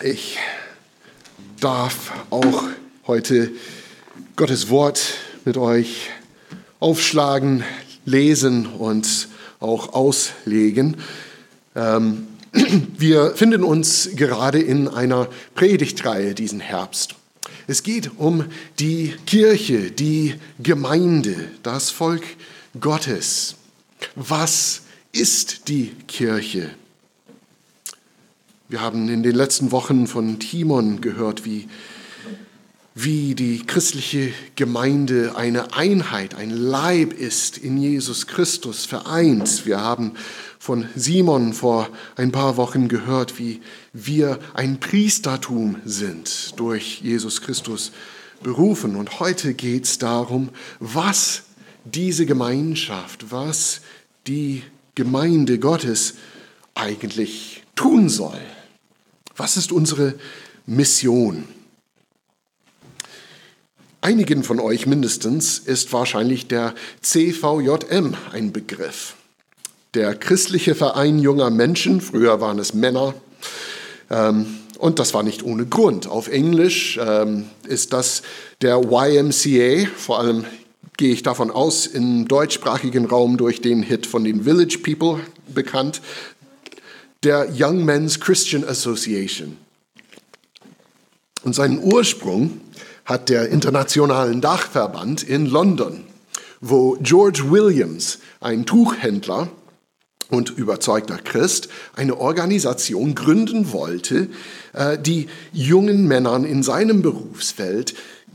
Ich darf auch heute Gottes Wort mit euch aufschlagen, lesen und auch auslegen. Ähm, wir finden uns gerade in einer Predigtreihe diesen Herbst. Es geht um die Kirche, die Gemeinde, das Volk Gottes. Was ist die Kirche? Wir haben in den letzten Wochen von Timon gehört, wie, wie die christliche Gemeinde eine Einheit, ein Leib ist in Jesus Christus vereint. Wir haben von Simon vor ein paar Wochen gehört, wie wir ein Priestertum sind, durch Jesus Christus berufen. Und heute geht es darum, was diese Gemeinschaft, was die Gemeinde Gottes eigentlich tun soll. Was ist unsere Mission? Einigen von euch mindestens ist wahrscheinlich der CVJM ein Begriff. Der christliche Verein junger Menschen, früher waren es Männer, ähm, und das war nicht ohne Grund. Auf Englisch ähm, ist das der YMCA, vor allem gehe ich davon aus, im deutschsprachigen Raum durch den Hit von den Village People bekannt der Young Men's Christian Association. Und seinen Ursprung hat der Internationalen Dachverband in London, wo George Williams, ein Tuchhändler und überzeugter Christ, eine Organisation gründen wollte, äh, die jungen Männern in seinem Berufsfeld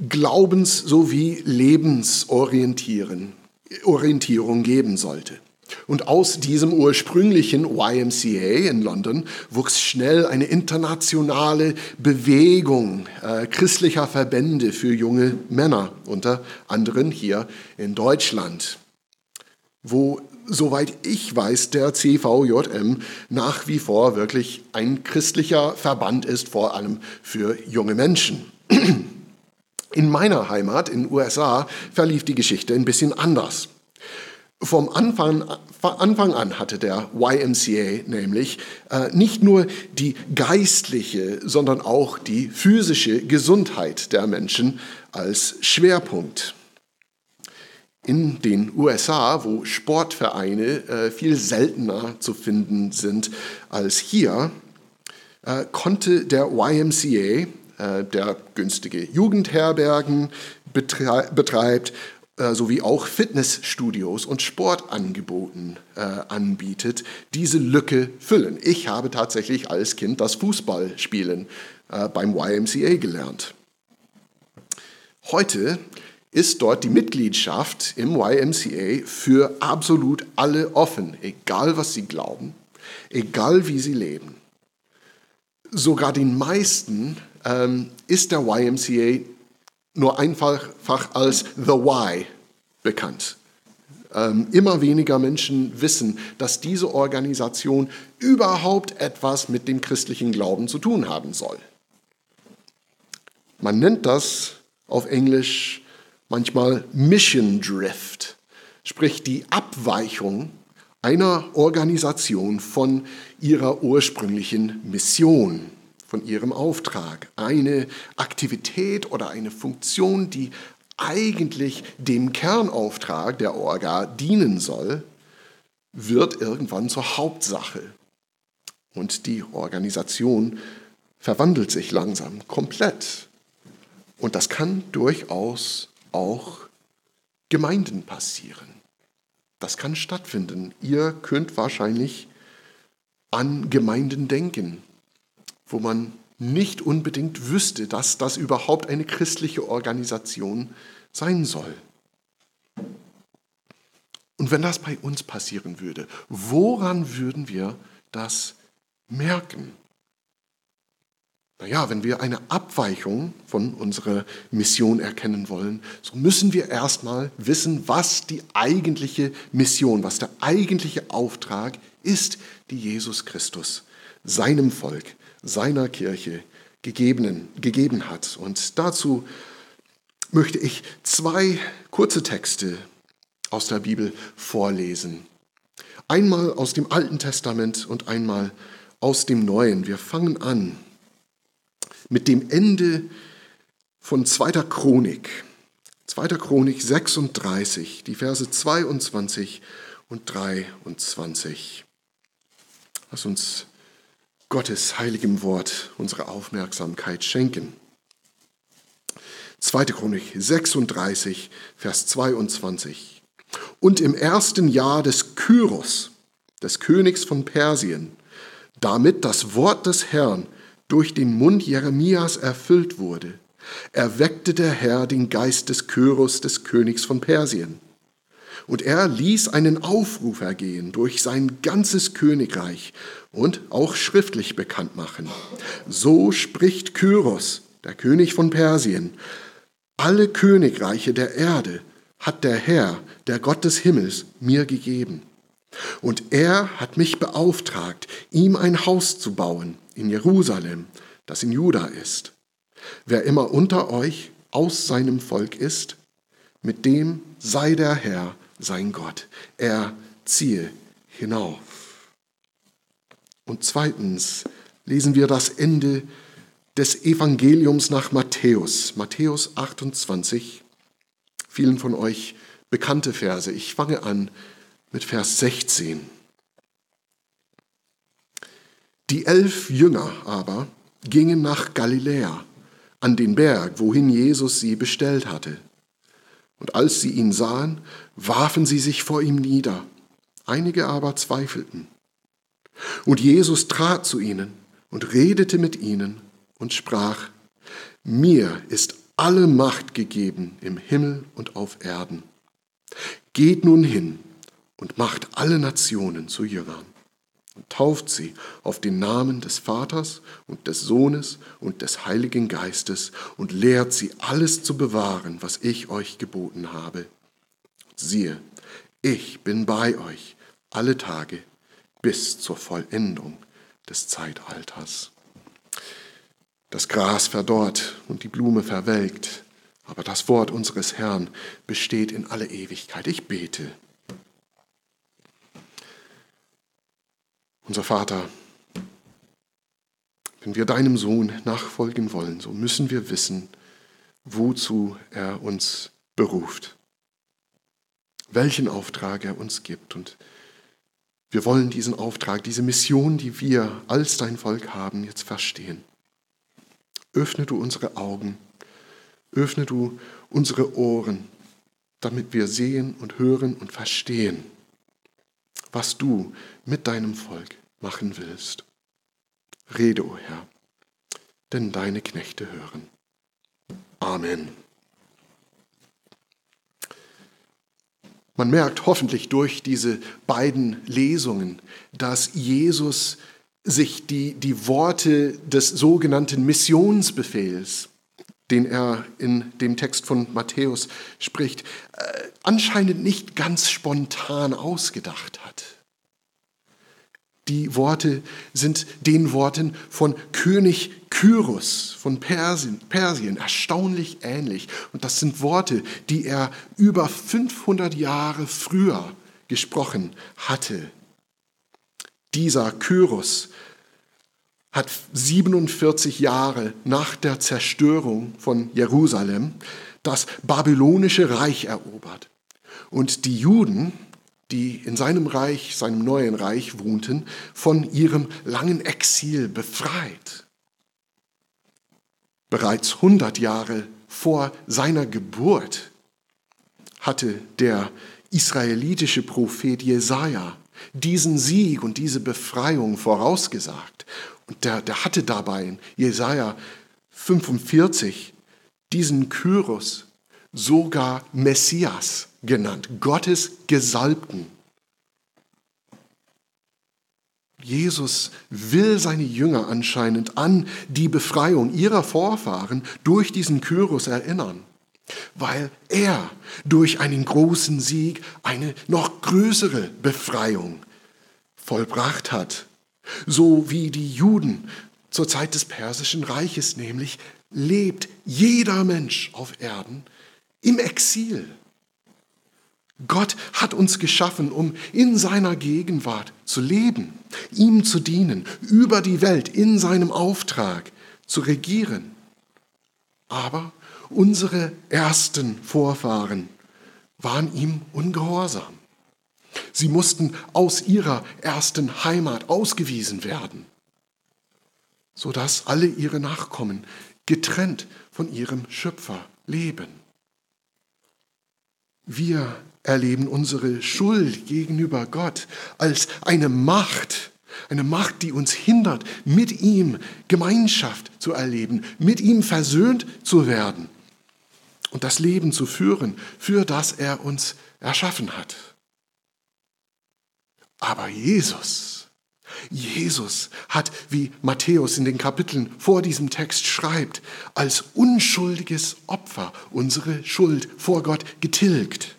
Glaubens- sowie Lebensorientierung geben sollte. Und aus diesem ursprünglichen YMCA in London wuchs schnell eine internationale Bewegung äh, christlicher Verbände für junge Männer, unter anderem hier in Deutschland, wo, soweit ich weiß, der CVJM nach wie vor wirklich ein christlicher Verband ist, vor allem für junge Menschen. In meiner Heimat in den USA verlief die Geschichte ein bisschen anders. Vom Anfang, Anfang an hatte der YMCA nämlich äh, nicht nur die geistliche, sondern auch die physische Gesundheit der Menschen als Schwerpunkt. In den USA, wo Sportvereine äh, viel seltener zu finden sind als hier, äh, konnte der YMCA, äh, der günstige Jugendherbergen betreibt äh, sowie auch Fitnessstudios und Sportangeboten äh, anbietet, diese Lücke füllen. Ich habe tatsächlich als Kind das Fußballspielen äh, beim YMCA gelernt. Heute ist dort die Mitgliedschaft im YMCA für absolut alle offen, egal was sie glauben, egal wie sie leben. Sogar den meisten ähm, ist der YMCA nur einfach als The Why bekannt. Ähm, immer weniger Menschen wissen, dass diese Organisation überhaupt etwas mit dem christlichen Glauben zu tun haben soll. Man nennt das auf Englisch manchmal Mission Drift, sprich die Abweichung einer Organisation von ihrer ursprünglichen Mission von ihrem Auftrag. Eine Aktivität oder eine Funktion, die eigentlich dem Kernauftrag der Orga dienen soll, wird irgendwann zur Hauptsache. Und die Organisation verwandelt sich langsam komplett. Und das kann durchaus auch Gemeinden passieren. Das kann stattfinden. Ihr könnt wahrscheinlich an Gemeinden denken, wo man nicht unbedingt wüsste, dass das überhaupt eine christliche Organisation sein soll. Und wenn das bei uns passieren würde, woran würden wir das merken? Naja, wenn wir eine Abweichung von unserer Mission erkennen wollen, so müssen wir erstmal wissen, was die eigentliche Mission, was der eigentliche Auftrag ist, die Jesus Christus seinem Volk seiner Kirche gegeben, gegeben hat. Und dazu möchte ich zwei kurze Texte aus der Bibel vorlesen. Einmal aus dem Alten Testament und einmal aus dem Neuen. Wir fangen an mit dem Ende von 2. Chronik. 2. Chronik 36, die Verse 22 und 23. Lass uns Gottes heiligem Wort unsere Aufmerksamkeit schenken. 2. Chronik 36, Vers 22. Und im ersten Jahr des Kyros, des Königs von Persien, damit das Wort des Herrn durch den Mund Jeremias erfüllt wurde, erweckte der Herr den Geist des Kyros, des Königs von Persien. Und er ließ einen Aufruf ergehen durch sein ganzes Königreich und auch schriftlich bekannt machen. So spricht Kyros, der König von Persien, alle Königreiche der Erde hat der Herr, der Gott des Himmels, mir gegeben. Und er hat mich beauftragt, ihm ein Haus zu bauen in Jerusalem, das in Juda ist. Wer immer unter euch aus seinem Volk ist, mit dem sei der Herr sein Gott. Er ziehe hinauf. Und zweitens lesen wir das Ende des Evangeliums nach Matthäus, Matthäus 28, vielen von euch bekannte Verse. Ich fange an mit Vers 16. Die elf Jünger aber gingen nach Galiläa, an den Berg, wohin Jesus sie bestellt hatte. Und als sie ihn sahen, warfen sie sich vor ihm nieder. Einige aber zweifelten. Und Jesus trat zu ihnen und redete mit ihnen und sprach, mir ist alle Macht gegeben im Himmel und auf Erden. Geht nun hin und macht alle Nationen zu Jüngern und tauft sie auf den Namen des Vaters und des Sohnes und des Heiligen Geistes und lehrt sie alles zu bewahren, was ich euch geboten habe. Siehe, ich bin bei euch alle Tage bis zur Vollendung des Zeitalters. Das Gras verdorrt und die Blume verwelkt, aber das Wort unseres Herrn besteht in alle Ewigkeit. Ich bete. Unser Vater, wenn wir deinem Sohn nachfolgen wollen, so müssen wir wissen, wozu er uns beruft, welchen Auftrag er uns gibt. Und wir wollen diesen Auftrag, diese Mission, die wir als dein Volk haben, jetzt verstehen. Öffne du unsere Augen, öffne du unsere Ohren, damit wir sehen und hören und verstehen, was du mit deinem Volk machen willst. Rede, o oh Herr, denn deine Knechte hören. Amen. Man merkt hoffentlich durch diese beiden Lesungen, dass Jesus sich die, die Worte des sogenannten Missionsbefehls, den er in dem Text von Matthäus spricht, äh, anscheinend nicht ganz spontan ausgedacht hat. Die Worte sind den Worten von König Kyros von Persien, Persien erstaunlich ähnlich. Und das sind Worte, die er über 500 Jahre früher gesprochen hatte dieser Kyros hat 47 Jahre nach der Zerstörung von Jerusalem das babylonische Reich erobert. Und die Juden, die in seinem Reich, seinem neuen Reich wohnten, von ihrem langen Exil befreit. Bereits 100 Jahre vor seiner Geburt hatte der israelitische Prophet Jesaja diesen Sieg und diese Befreiung vorausgesagt. Und der, der hatte dabei in Jesaja 45 diesen Kyros sogar Messias genannt, Gottes Gesalbten. Jesus will seine Jünger anscheinend an die Befreiung ihrer Vorfahren durch diesen Kyros erinnern weil er durch einen großen Sieg eine noch größere Befreiung vollbracht hat. So wie die Juden zur Zeit des persischen Reiches nämlich lebt jeder Mensch auf Erden im Exil. Gott hat uns geschaffen, um in seiner Gegenwart zu leben, ihm zu dienen, über die Welt in seinem Auftrag zu regieren. Aber unsere ersten Vorfahren waren ihm ungehorsam. Sie mussten aus ihrer ersten Heimat ausgewiesen werden, sodass alle ihre Nachkommen getrennt von ihrem Schöpfer leben. Wir erleben unsere Schuld gegenüber Gott als eine Macht, eine Macht, die uns hindert, mit ihm Gemeinschaft zu erleben, mit ihm versöhnt zu werden und das Leben zu führen, für das er uns erschaffen hat. Aber Jesus, Jesus hat, wie Matthäus in den Kapiteln vor diesem Text schreibt, als unschuldiges Opfer unsere Schuld vor Gott getilgt.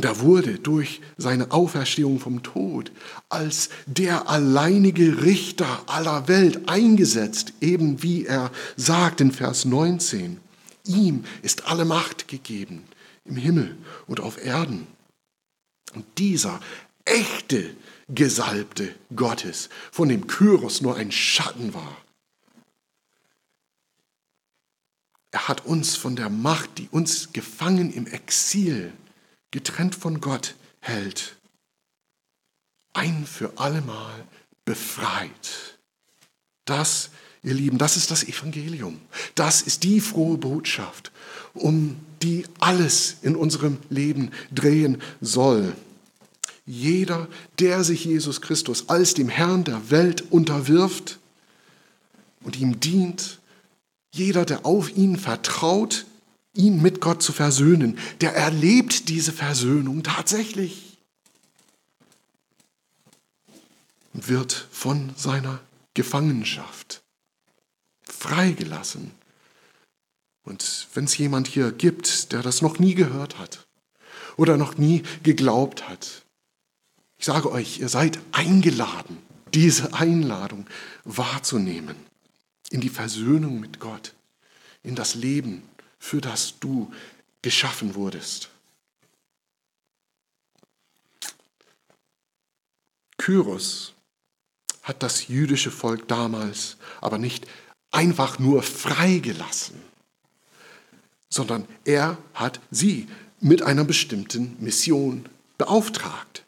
Und er wurde durch seine Auferstehung vom Tod als der alleinige Richter aller Welt eingesetzt, eben wie er sagt in Vers 19. Ihm ist alle Macht gegeben im Himmel und auf Erden. Und dieser echte Gesalbte Gottes, von dem Kyros nur ein Schatten war, er hat uns von der Macht, die uns gefangen im Exil getrennt von Gott hält, ein für allemal befreit. Das, ihr Lieben, das ist das Evangelium. Das ist die frohe Botschaft, um die alles in unserem Leben drehen soll. Jeder, der sich Jesus Christus als dem Herrn der Welt unterwirft und ihm dient, jeder, der auf ihn vertraut, ihn mit Gott zu versöhnen, der erlebt diese Versöhnung tatsächlich und wird von seiner Gefangenschaft freigelassen. Und wenn es jemand hier gibt, der das noch nie gehört hat oder noch nie geglaubt hat, ich sage euch, ihr seid eingeladen, diese Einladung wahrzunehmen in die Versöhnung mit Gott, in das Leben für das du geschaffen wurdest. Kyros hat das jüdische Volk damals aber nicht einfach nur freigelassen, sondern er hat sie mit einer bestimmten Mission beauftragt.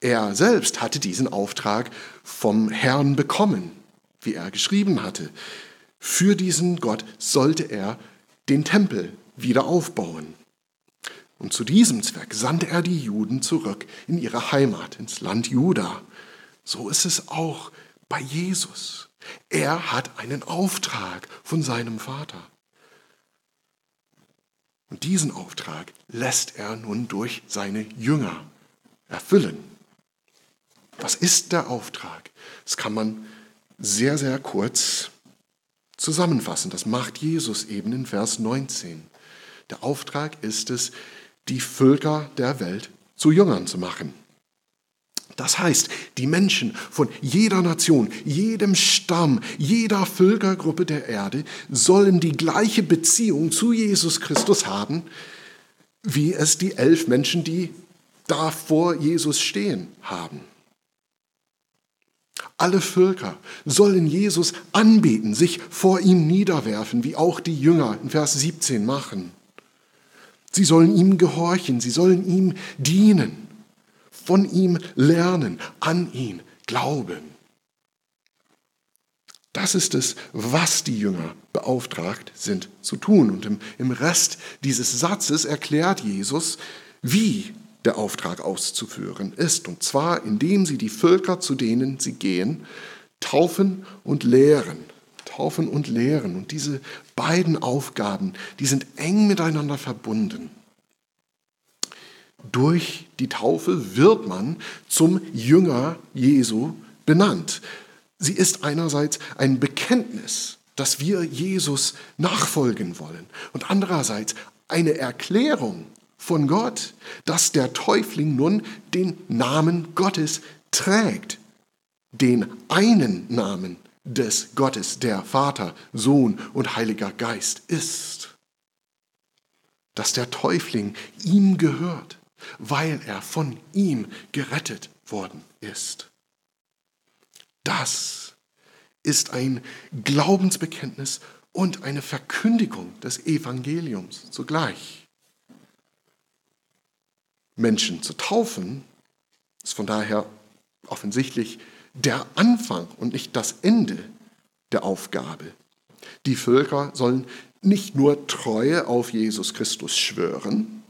Er selbst hatte diesen Auftrag vom Herrn bekommen, wie er geschrieben hatte. Für diesen Gott sollte er den Tempel wieder aufbauen. Und zu diesem Zweck sandte er die Juden zurück in ihre Heimat, ins Land Juda. So ist es auch bei Jesus. Er hat einen Auftrag von seinem Vater. Und diesen Auftrag lässt er nun durch seine Jünger erfüllen. Was ist der Auftrag? Das kann man sehr, sehr kurz zusammenfassen. Das macht Jesus eben in Vers 19. Der Auftrag ist es, die Völker der Welt zu Jüngern zu machen. Das heißt, die Menschen von jeder Nation, jedem Stamm, jeder Völkergruppe der Erde sollen die gleiche Beziehung zu Jesus Christus haben, wie es die elf Menschen, die da vor Jesus stehen, haben. Alle Völker sollen Jesus anbeten, sich vor ihm niederwerfen, wie auch die Jünger in Vers 17 machen. Sie sollen ihm gehorchen, sie sollen ihm dienen, von ihm lernen, an ihn glauben. Das ist es, was die Jünger beauftragt sind zu tun. Und im, im Rest dieses Satzes erklärt Jesus, wie der Auftrag auszuführen ist. Und zwar, indem sie die Völker, zu denen sie gehen, taufen und lehren. Taufen und lehren. Und diese beiden Aufgaben, die sind eng miteinander verbunden. Durch die Taufe wird man zum Jünger Jesu benannt. Sie ist einerseits ein Bekenntnis, dass wir Jesus nachfolgen wollen und andererseits eine Erklärung von Gott, dass der Täufling nun den Namen Gottes trägt, den einen Namen des Gottes, der Vater, Sohn und Heiliger Geist ist. Dass der Täufling ihm gehört, weil er von ihm gerettet worden ist. Das ist ein Glaubensbekenntnis und eine Verkündigung des Evangeliums zugleich. Menschen zu taufen ist von daher offensichtlich der Anfang und nicht das Ende der Aufgabe. Die Völker sollen nicht nur Treue auf Jesus Christus schwören,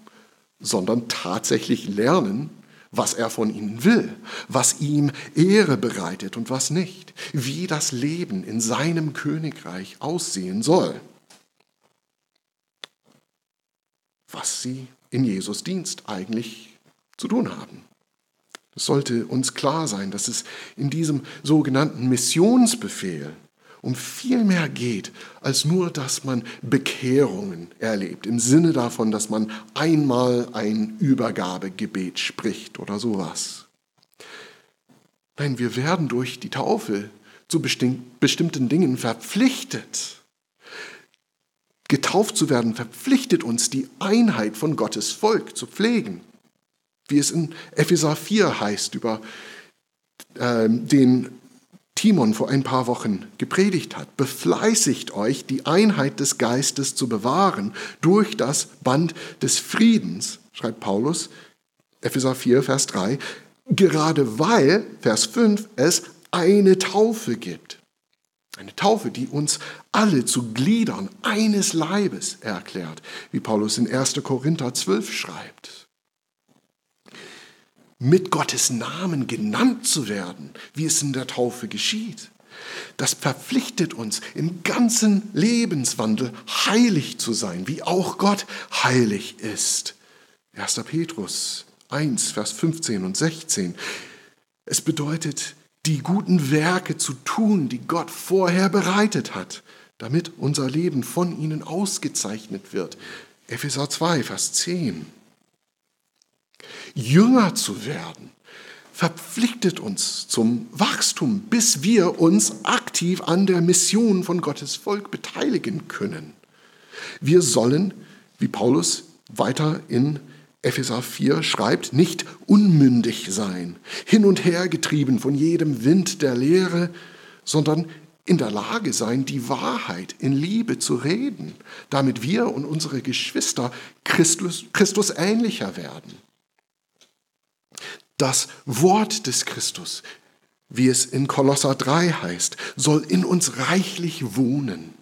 sondern tatsächlich lernen, was er von ihnen will, was ihm Ehre bereitet und was nicht, wie das Leben in seinem Königreich aussehen soll, was sie in Jesus Dienst eigentlich zu tun haben. Es sollte uns klar sein, dass es in diesem sogenannten Missionsbefehl um viel mehr geht, als nur, dass man Bekehrungen erlebt, im Sinne davon, dass man einmal ein Übergabegebet spricht oder sowas. Nein, wir werden durch die Taufe zu bestimmten Dingen verpflichtet. Getauft zu werden verpflichtet uns, die Einheit von Gottes Volk zu pflegen. Wie es in Epheser 4 heißt über äh, den Timon vor ein paar Wochen gepredigt hat. Befleißigt euch, die Einheit des Geistes zu bewahren durch das Band des Friedens, schreibt Paulus, Epheser 4, Vers 3, gerade weil, Vers 5, es eine Taufe gibt. Eine Taufe, die uns alle zu Gliedern eines Leibes erklärt, wie Paulus in 1. Korinther 12 schreibt mit Gottes Namen genannt zu werden, wie es in der Taufe geschieht. Das verpflichtet uns im ganzen Lebenswandel heilig zu sein, wie auch Gott heilig ist. 1. Petrus 1, Vers 15 und 16. Es bedeutet, die guten Werke zu tun, die Gott vorher bereitet hat, damit unser Leben von ihnen ausgezeichnet wird. Epheser 2, Vers 10. Jünger zu werden, verpflichtet uns zum Wachstum, bis wir uns aktiv an der Mission von Gottes Volk beteiligen können. Wir sollen, wie Paulus weiter in Epheser 4 schreibt, nicht unmündig sein, hin und her getrieben von jedem Wind der Lehre, sondern in der Lage sein, die Wahrheit in Liebe zu reden, damit wir und unsere Geschwister Christus, Christus ähnlicher werden. Das Wort des Christus, wie es in Kolosser 3 heißt, soll in uns reichlich wohnen,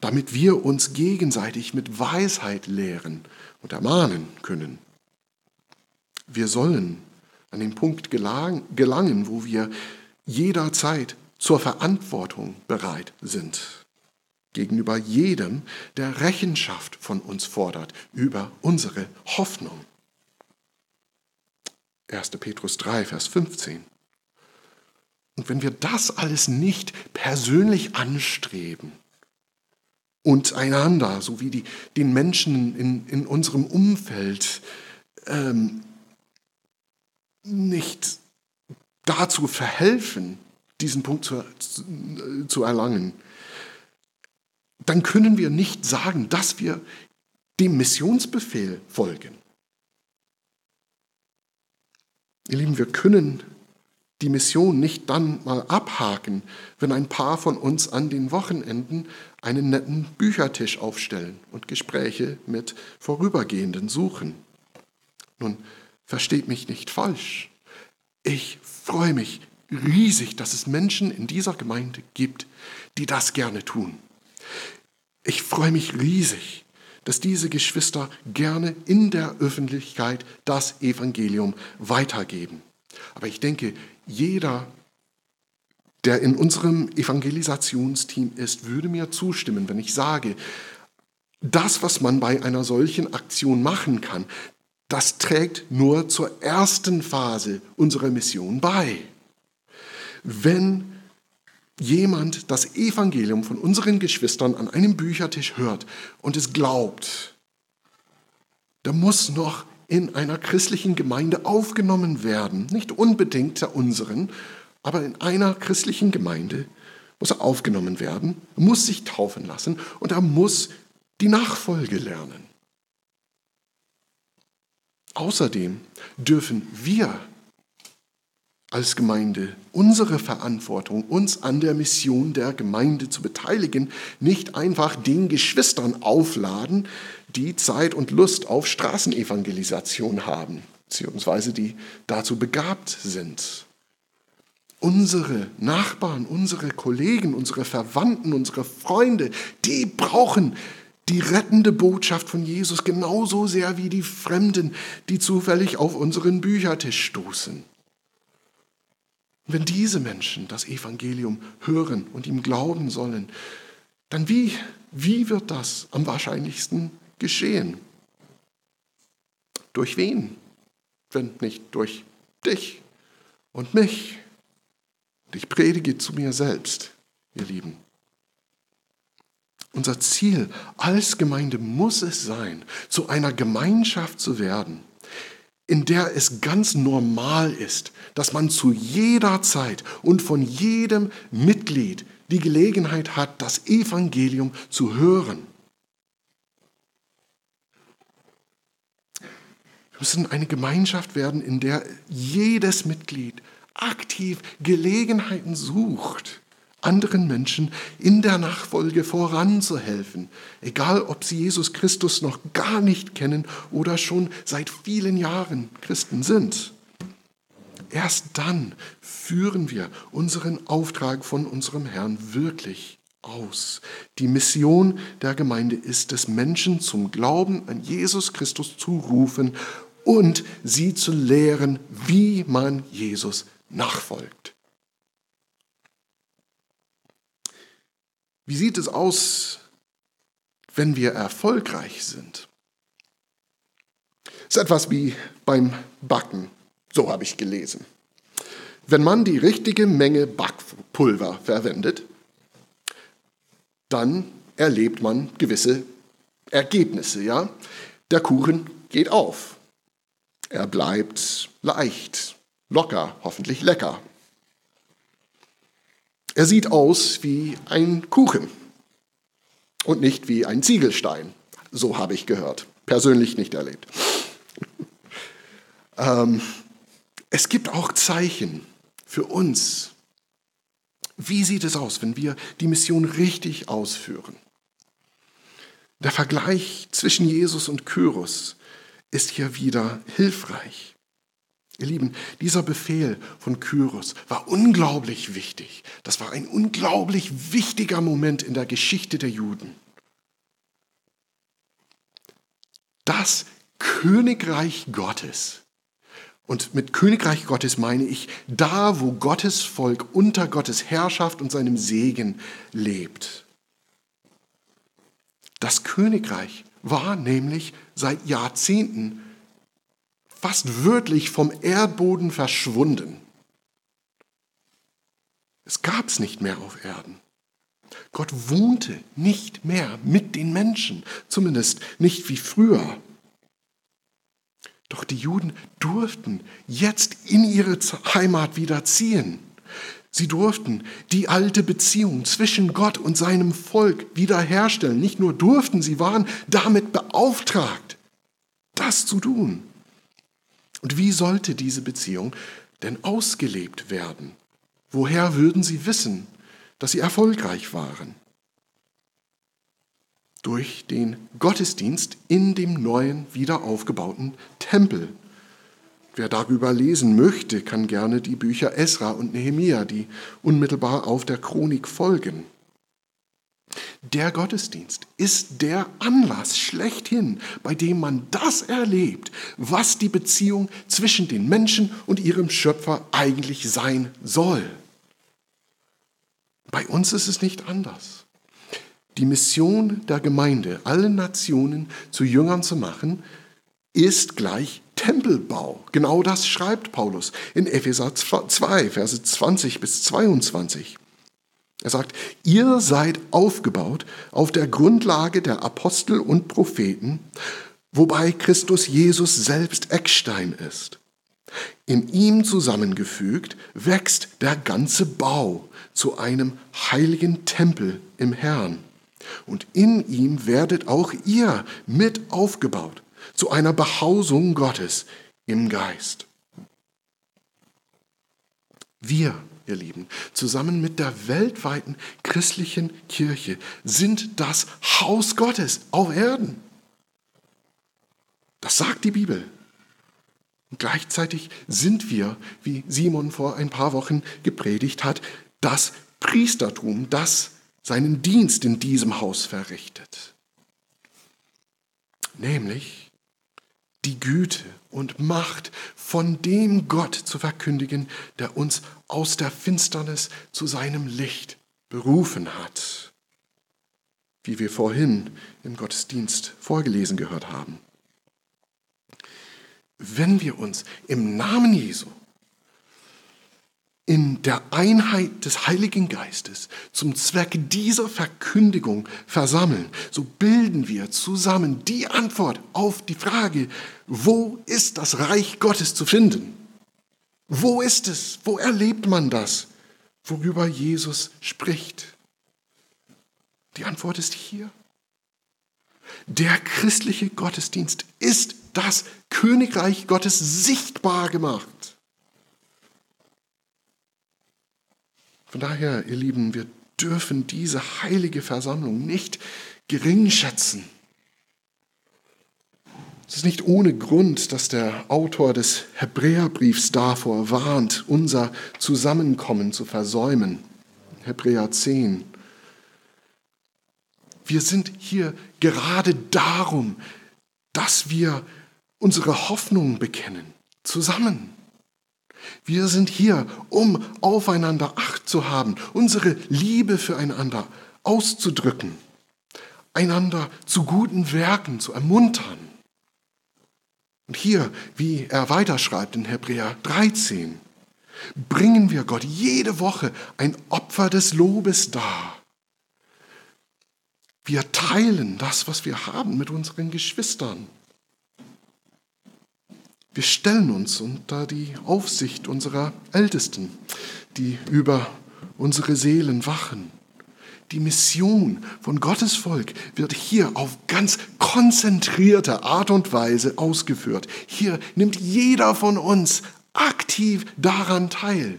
damit wir uns gegenseitig mit Weisheit lehren und ermahnen können. Wir sollen an den Punkt gelangen, wo wir jederzeit zur Verantwortung bereit sind gegenüber jedem, der Rechenschaft von uns fordert über unsere Hoffnung. 1. Petrus 3, Vers 15. Und wenn wir das alles nicht persönlich anstreben und einander sowie die, den Menschen in, in unserem Umfeld ähm, nicht dazu verhelfen, diesen Punkt zu, zu erlangen, dann können wir nicht sagen, dass wir dem Missionsbefehl folgen. Ihr Lieben, wir können die Mission nicht dann mal abhaken, wenn ein paar von uns an den Wochenenden einen netten Büchertisch aufstellen und Gespräche mit Vorübergehenden suchen. Nun, versteht mich nicht falsch. Ich freue mich riesig, dass es Menschen in dieser Gemeinde gibt, die das gerne tun. Ich freue mich riesig, dass diese Geschwister gerne in der Öffentlichkeit das Evangelium weitergeben. Aber ich denke, jeder, der in unserem Evangelisationsteam ist, würde mir zustimmen, wenn ich sage, das, was man bei einer solchen Aktion machen kann, das trägt nur zur ersten Phase unserer Mission bei. Wenn jemand das Evangelium von unseren Geschwistern an einem Büchertisch hört und es glaubt, da muss noch in einer christlichen Gemeinde aufgenommen werden. Nicht unbedingt der unseren, aber in einer christlichen Gemeinde muss er aufgenommen werden, muss sich taufen lassen und er muss die Nachfolge lernen. Außerdem dürfen wir als Gemeinde unsere Verantwortung, uns an der Mission der Gemeinde zu beteiligen, nicht einfach den Geschwistern aufladen, die Zeit und Lust auf Straßenevangelisation haben, beziehungsweise die dazu begabt sind. Unsere Nachbarn, unsere Kollegen, unsere Verwandten, unsere Freunde, die brauchen die rettende Botschaft von Jesus genauso sehr wie die Fremden, die zufällig auf unseren Büchertisch stoßen. Wenn diese Menschen das Evangelium hören und ihm glauben sollen, dann wie, wie wird das am wahrscheinlichsten geschehen? Durch wen? Wenn nicht durch dich und mich. Ich predige zu mir selbst, ihr Lieben. Unser Ziel als Gemeinde muss es sein, zu einer Gemeinschaft zu werden, in der es ganz normal ist, dass man zu jeder Zeit und von jedem Mitglied die Gelegenheit hat, das Evangelium zu hören. Wir müssen eine Gemeinschaft werden, in der jedes Mitglied aktiv Gelegenheiten sucht, anderen Menschen in der Nachfolge voranzuhelfen, egal ob sie Jesus Christus noch gar nicht kennen oder schon seit vielen Jahren Christen sind. Erst dann führen wir unseren Auftrag von unserem Herrn wirklich aus. Die Mission der Gemeinde ist es, Menschen zum Glauben an Jesus Christus zu rufen und sie zu lehren, wie man Jesus nachfolgt. Wie sieht es aus, wenn wir erfolgreich sind? Es ist etwas wie beim Backen, so habe ich gelesen. Wenn man die richtige Menge Backpulver verwendet, dann erlebt man gewisse Ergebnisse, ja? Der Kuchen geht auf. Er bleibt leicht, locker, hoffentlich lecker. Er sieht aus wie ein Kuchen und nicht wie ein Ziegelstein. So habe ich gehört. Persönlich nicht erlebt. ähm, es gibt auch Zeichen für uns. Wie sieht es aus, wenn wir die Mission richtig ausführen? Der Vergleich zwischen Jesus und Kyros ist hier wieder hilfreich. Ihr Lieben, dieser Befehl von Kyros war unglaublich wichtig. Das war ein unglaublich wichtiger Moment in der Geschichte der Juden. Das Königreich Gottes. Und mit Königreich Gottes meine ich da, wo Gottes Volk unter Gottes Herrschaft und seinem Segen lebt. Das Königreich war nämlich seit Jahrzehnten fast wörtlich vom Erdboden verschwunden. Es gab es nicht mehr auf Erden. Gott wohnte nicht mehr mit den Menschen, zumindest nicht wie früher. Doch die Juden durften jetzt in ihre Heimat wieder ziehen. Sie durften die alte Beziehung zwischen Gott und seinem Volk wiederherstellen. Nicht nur durften, sie waren damit beauftragt, das zu tun. Und wie sollte diese Beziehung denn ausgelebt werden? Woher würden sie wissen, dass sie erfolgreich waren? Durch den Gottesdienst in dem neuen, wieder aufgebauten Tempel. Wer darüber lesen möchte, kann gerne die Bücher Esra und Nehemia, die unmittelbar auf der Chronik folgen, der Gottesdienst ist der Anlass schlechthin, bei dem man das erlebt, was die Beziehung zwischen den Menschen und ihrem Schöpfer eigentlich sein soll. Bei uns ist es nicht anders. Die Mission der Gemeinde, alle Nationen zu Jüngern zu machen, ist gleich Tempelbau. Genau das schreibt Paulus in Epheser 2, Verse 20 bis 22. Er sagt, ihr seid aufgebaut auf der Grundlage der Apostel und Propheten, wobei Christus Jesus selbst Eckstein ist. In ihm zusammengefügt wächst der ganze Bau zu einem heiligen Tempel im Herrn. Und in ihm werdet auch ihr mit aufgebaut zu einer Behausung Gottes im Geist. Wir, ihr Lieben, zusammen mit der weltweiten christlichen Kirche sind das Haus Gottes auf Erden. Das sagt die Bibel. Und gleichzeitig sind wir, wie Simon vor ein paar Wochen gepredigt hat, das Priestertum, das seinen Dienst in diesem Haus verrichtet. Nämlich die Güte und Macht von dem Gott zu verkündigen, der uns aus der Finsternis zu seinem Licht berufen hat, wie wir vorhin im Gottesdienst vorgelesen gehört haben. Wenn wir uns im Namen Jesu in der Einheit des Heiligen Geistes zum Zweck dieser Verkündigung versammeln, so bilden wir zusammen die Antwort auf die Frage, wo ist das Reich Gottes zu finden? Wo ist es? Wo erlebt man das, worüber Jesus spricht? Die Antwort ist hier. Der christliche Gottesdienst ist das Königreich Gottes sichtbar gemacht. Von daher, ihr Lieben, wir dürfen diese heilige Versammlung nicht gering schätzen. Es ist nicht ohne Grund, dass der Autor des Hebräerbriefs davor warnt, unser Zusammenkommen zu versäumen. Hebräer 10. Wir sind hier gerade darum, dass wir unsere Hoffnung bekennen, zusammen. Wir sind hier, um aufeinander Acht zu haben, unsere Liebe füreinander auszudrücken, einander zu guten Werken zu ermuntern. Und hier, wie er weiterschreibt in Hebräer 13, bringen wir Gott jede Woche ein Opfer des Lobes dar. Wir teilen das, was wir haben, mit unseren Geschwistern. Wir stellen uns unter die Aufsicht unserer Ältesten, die über unsere Seelen wachen. Die Mission von Gottes Volk wird hier auf ganz konzentrierte Art und Weise ausgeführt. Hier nimmt jeder von uns aktiv daran teil.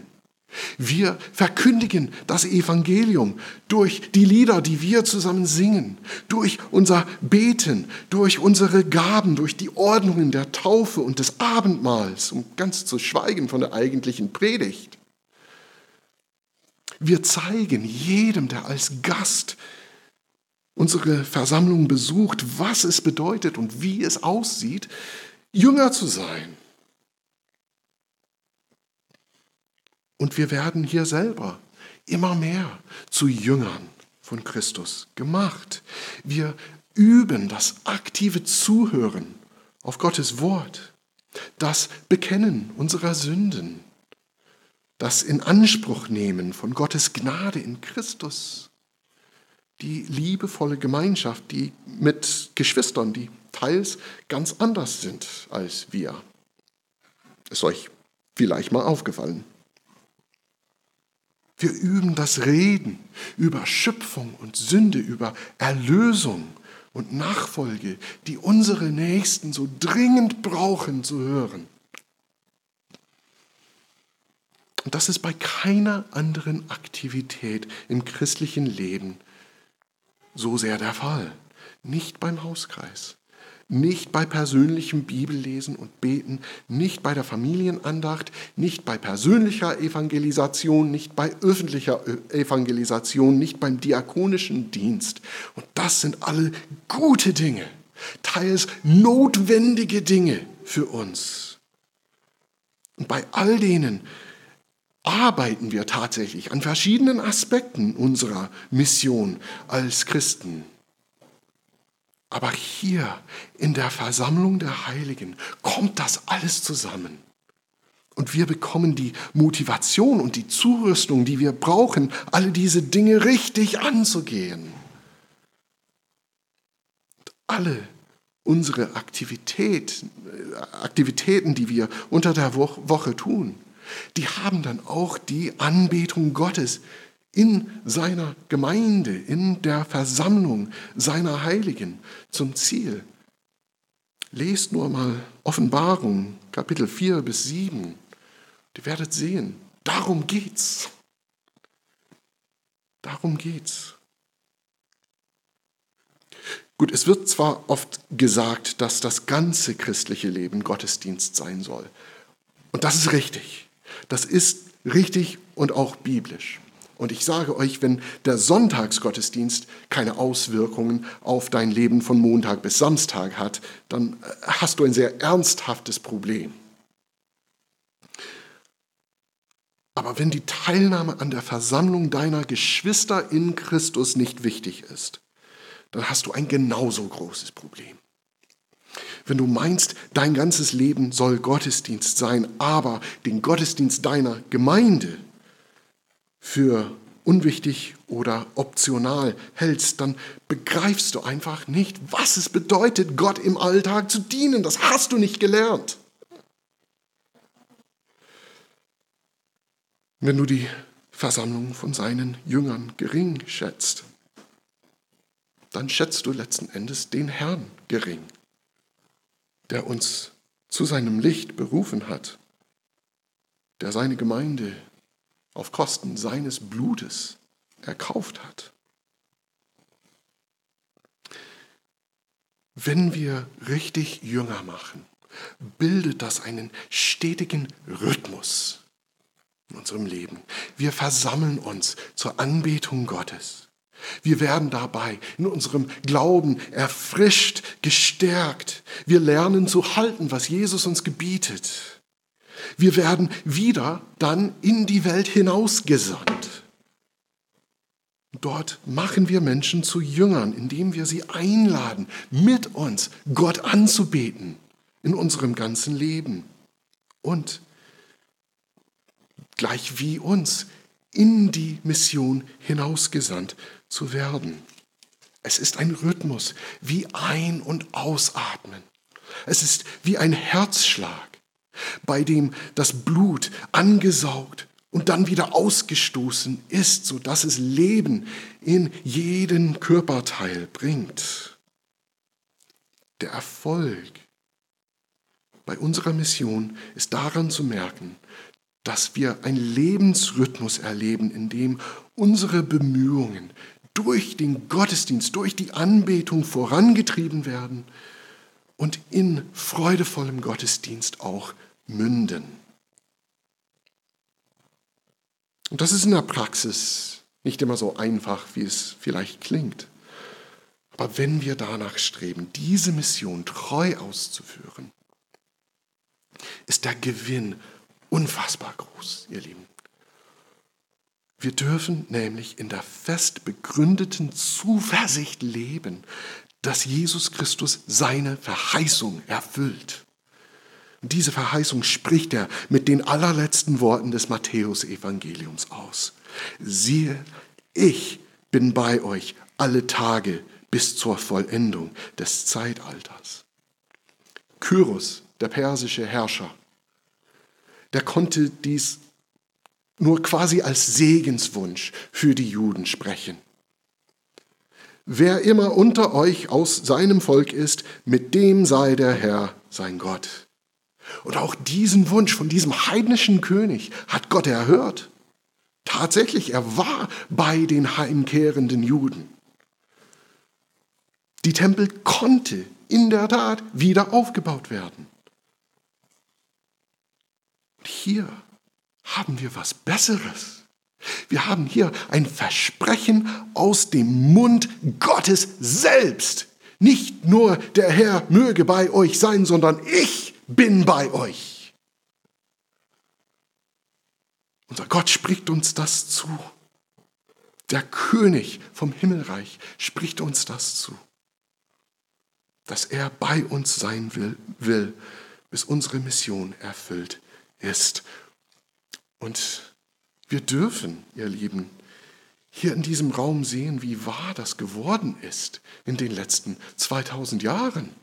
Wir verkündigen das Evangelium durch die Lieder, die wir zusammen singen, durch unser Beten, durch unsere Gaben, durch die Ordnungen der Taufe und des Abendmahls, um ganz zu schweigen von der eigentlichen Predigt. Wir zeigen jedem, der als Gast unsere Versammlung besucht, was es bedeutet und wie es aussieht, Jünger zu sein Und wir werden hier selber immer mehr zu Jüngern von Christus gemacht. Wir üben das aktive Zuhören auf Gottes Wort, das Bekennen unserer Sünden, das in Anspruch nehmen von Gottes Gnade in Christus, die liebevolle Gemeinschaft, die mit Geschwistern, die teils ganz anders sind als wir. Ist euch vielleicht mal aufgefallen. Wir üben das Reden über Schöpfung und Sünde, über Erlösung und Nachfolge, die unsere Nächsten so dringend brauchen zu hören. Und das ist bei keiner anderen Aktivität im christlichen Leben so sehr der Fall. Nicht beim Hauskreis, nicht bei persönlichem Bibellesen und Beten, nicht bei der Familienandacht, nicht bei persönlicher Evangelisation, nicht bei öffentlicher Evangelisation, nicht beim diakonischen Dienst. Und das sind alle gute Dinge, teils notwendige Dinge für uns. Und bei all denen arbeiten wir tatsächlich an verschiedenen Aspekten unserer Mission als Christen. Aber hier in der Versammlung der Heiligen kommt das alles zusammen. Und wir bekommen die Motivation und die Zurüstung, die wir brauchen, alle diese Dinge richtig anzugehen. Und alle unsere Aktivität, Aktivitäten, die wir unter der Woche tun, die haben dann auch die Anbetung Gottes in seiner Gemeinde, in der Versammlung seiner Heiligen zum Ziel. Lest nur mal Offenbarung, Kapitel 4 bis 7. Ihr werdet sehen, Darum geht's. Darum geht's. Gut, es wird zwar oft gesagt, dass das ganze christliche Leben Gottesdienst sein soll. Und das ist richtig. Das ist richtig und auch biblisch. Und ich sage euch, wenn der Sonntagsgottesdienst keine Auswirkungen auf dein Leben von Montag bis Samstag hat, dann äh, hast du ein sehr ernsthaftes Problem. Aber wenn die Teilnahme an der Versammlung deiner Geschwister in Christus nicht wichtig ist, dann hast du ein genauso großes Problem. Wenn du meinst, dein ganzes Leben soll Gottesdienst sein, aber den Gottesdienst deiner Gemeinde für unwichtig oder optional hältst, dann begreifst du einfach nicht, was es bedeutet, Gott im Alltag zu dienen. Das hast du nicht gelernt. Wenn du die Versammlung von seinen Jüngern gering schätzt, dann schätzt du letzten Endes den Herrn gering, der uns zu seinem Licht berufen hat, der seine Gemeinde auf Kosten seines Blutes erkauft hat. Wenn wir richtig Jünger machen, bildet das einen stetigen Rhythmus in unserem Leben. Wir versammeln uns zur Anbetung Gottes. Wir werden dabei in unserem Glauben erfrischt, gestärkt. Wir lernen zu halten, was Jesus uns gebietet. Wir werden wieder dann in die Welt hinausgesandt. Dort machen wir Menschen zu Jüngern, indem wir sie einladen, mit uns Gott anzubeten in unserem ganzen Leben. Und gleich wie uns in die Mission hinausgesandt zu werden. Es ist ein Rhythmus wie ein- und ausatmen. Es ist wie ein Herzschlag bei dem das Blut angesaugt und dann wieder ausgestoßen ist, sodass es Leben in jeden Körperteil bringt. Der Erfolg bei unserer Mission ist daran zu merken, dass wir einen Lebensrhythmus erleben, in dem unsere Bemühungen durch den Gottesdienst, durch die Anbetung vorangetrieben werden und in freudevollem Gottesdienst auch münden. Und das ist in der Praxis nicht immer so einfach, wie es vielleicht klingt. Aber wenn wir danach streben, diese Mission treu auszuführen, ist der Gewinn unfassbar groß, ihr Lieben. Wir dürfen nämlich in der fest begründeten Zuversicht leben, dass Jesus Christus seine Verheißung erfüllt. Und diese Verheißung spricht er mit den allerletzten Worten des Matthäusevangeliums aus. Siehe, ich bin bei euch alle Tage bis zur Vollendung des Zeitalters. Kyros, der persische Herrscher, der konnte dies nur quasi als Segenswunsch für die Juden sprechen. Wer immer unter euch aus seinem Volk ist, mit dem sei der Herr sein Gott. Und auch diesen Wunsch von diesem heidnischen König hat Gott erhört. Tatsächlich, er war bei den heimkehrenden Juden. Die Tempel konnte in der Tat wieder aufgebaut werden. Und hier haben wir was Besseres. Wir haben hier ein Versprechen aus dem Mund Gottes selbst. Nicht nur der Herr möge bei euch sein, sondern ich bin bei euch. Unser Gott spricht uns das zu. Der König vom Himmelreich spricht uns das zu. Dass er bei uns sein will, will bis unsere Mission erfüllt ist. Und wir dürfen, ihr Lieben, hier in diesem Raum sehen, wie wahr das geworden ist in den letzten 2000 Jahren.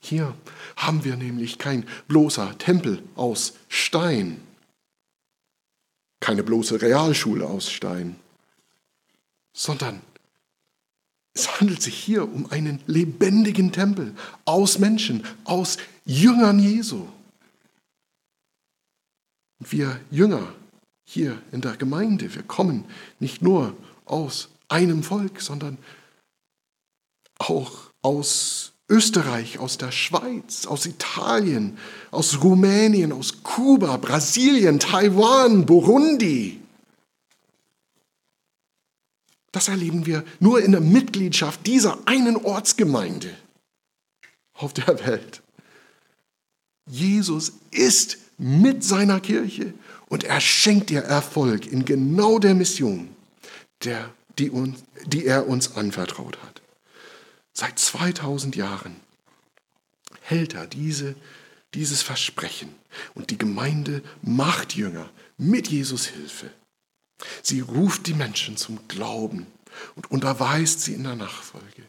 Hier haben wir nämlich kein bloßer Tempel aus Stein, keine bloße Realschule aus Stein, sondern es handelt sich hier um einen lebendigen Tempel aus Menschen, aus Jüngern Jesu. Und wir Jünger hier in der Gemeinde, wir kommen nicht nur aus einem Volk, sondern auch aus Österreich, aus der Schweiz, aus Italien, aus Rumänien, aus Kuba, Brasilien, Taiwan, Burundi. Das erleben wir nur in der Mitgliedschaft dieser einen Ortsgemeinde auf der Welt. Jesus ist mit seiner Kirche und er schenkt ihr Erfolg in genau der Mission, der, die, uns, die er uns anvertraut hat. Seit 2000 Jahren hält er diese, dieses Versprechen und die Gemeinde macht Jünger mit Jesus Hilfe. Sie ruft die Menschen zum Glauben und unterweist sie in der Nachfolge.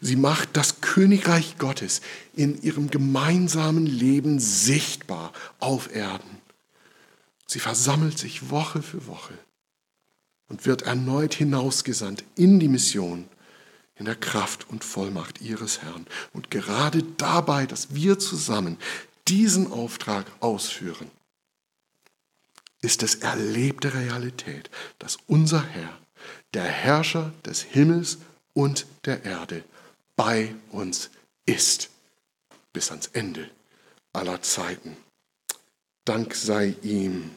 Sie macht das Königreich Gottes in ihrem gemeinsamen Leben sichtbar auf Erden. Sie versammelt sich Woche für Woche und wird erneut hinausgesandt in die Mission in der Kraft und Vollmacht ihres Herrn. Und gerade dabei, dass wir zusammen diesen Auftrag ausführen, ist es erlebte Realität, dass unser Herr, der Herrscher des Himmels und der Erde, bei uns ist bis ans Ende aller Zeiten. Dank sei ihm.